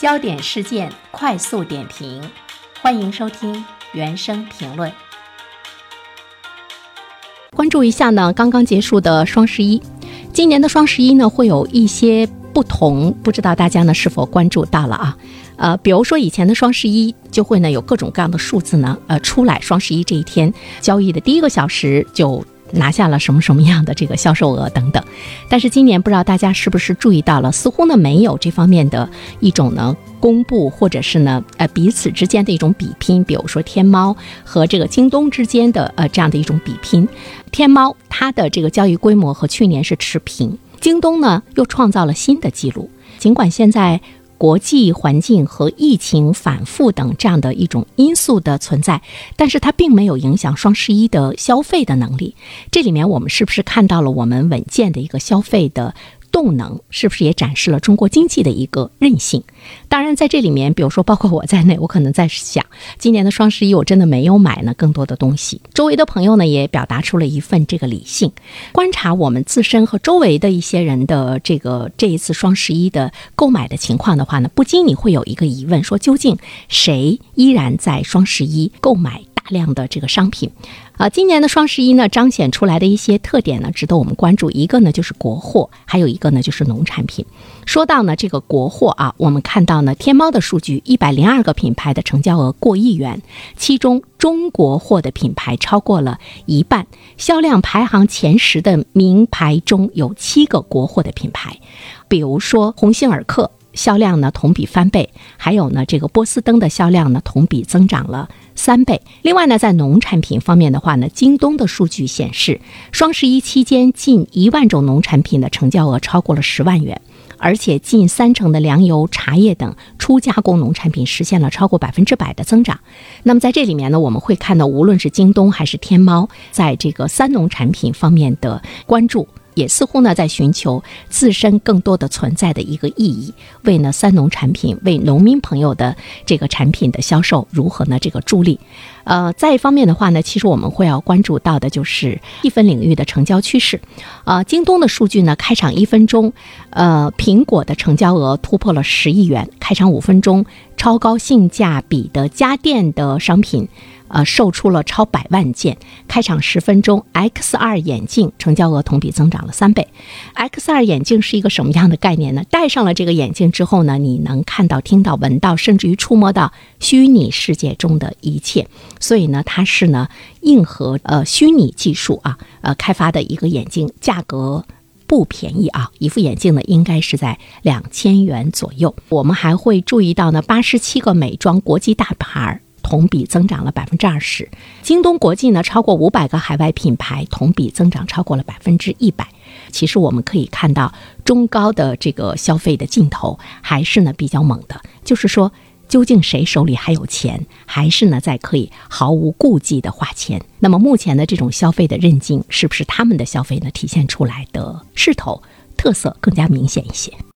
焦点事件快速点评，欢迎收听原声评论。关注一下呢，刚刚结束的双十一，今年的双十一呢会有一些不同，不知道大家呢是否关注到了啊？呃，比如说以前的双十一就会呢有各种各样的数字呢，呃出来，双十一这一天交易的第一个小时就拿下了什么什么样的这个销售额等等。但是今年不知道大家是不是注意到了，似乎呢没有这方面的一种呢公布，或者是呢呃彼此之间的一种比拼，比如说天猫和这个京东之间的呃这样的一种比拼。天猫它的这个交易规模和去年是持平，京东呢又创造了新的记录，尽管现在。国际环境和疫情反复等这样的一种因素的存在，但是它并没有影响双十一的消费的能力。这里面我们是不是看到了我们稳健的一个消费的？动能是不是也展示了中国经济的一个韧性？当然，在这里面，比如说包括我在内，我可能在想，今年的双十一我真的没有买呢更多的东西。周围的朋友呢也表达出了一份这个理性观察，我们自身和周围的一些人的这个这一次双十一的购买的情况的话呢，不禁你会有一个疑问：说究竟谁依然在双十一购买？量的这个商品，啊，今年的双十一呢，彰显出来的一些特点呢，值得我们关注。一个呢就是国货，还有一个呢就是农产品。说到呢这个国货啊，我们看到呢天猫的数据，一百零二个品牌的成交额过亿元，其中中国货的品牌超过了一半，销量排行前十的名牌中有七个国货的品牌，比如说鸿星尔克。销量呢同比翻倍，还有呢这个波司登的销量呢同比增长了三倍。另外呢，在农产品方面的话呢，京东的数据显示，双十一期间近一万种农产品的成交额超过了十万元，而且近三成的粮油、茶叶等初加工农产品实现了超过百分之百的增长。那么在这里面呢，我们会看到，无论是京东还是天猫，在这个三农产品方面的关注。也似乎呢，在寻求自身更多的存在的一个意义，为呢三农产品、为农民朋友的这个产品的销售如何呢这个助力？呃，再一方面的话呢，其实我们会要关注到的就是细分领域的成交趋势。呃，京东的数据呢，开场一分钟，呃，苹果的成交额突破了十亿元；开场五分钟，超高性价比的家电的商品。呃，售出了超百万件。开场十分钟，XR 眼镜成交额同比增长了三倍。XR 眼镜是一个什么样的概念呢？戴上了这个眼镜之后呢，你能看到、听到、闻到，甚至于触摸到虚拟世界中的一切。所以呢，它是呢硬核呃虚拟技术啊呃开发的一个眼镜，价格不便宜啊，一副眼镜呢应该是在两千元左右。我们还会注意到呢，八十七个美妆国际大牌。同比增长了百分之二十，京东国际呢超过五百个海外品牌同比增长超过了百分之一百。其实我们可以看到中高的这个消费的劲头还是呢比较猛的，就是说究竟谁手里还有钱，还是呢在可以毫无顾忌的花钱？那么目前的这种消费的韧劲，是不是他们的消费呢体现出来的势头特色更加明显一些？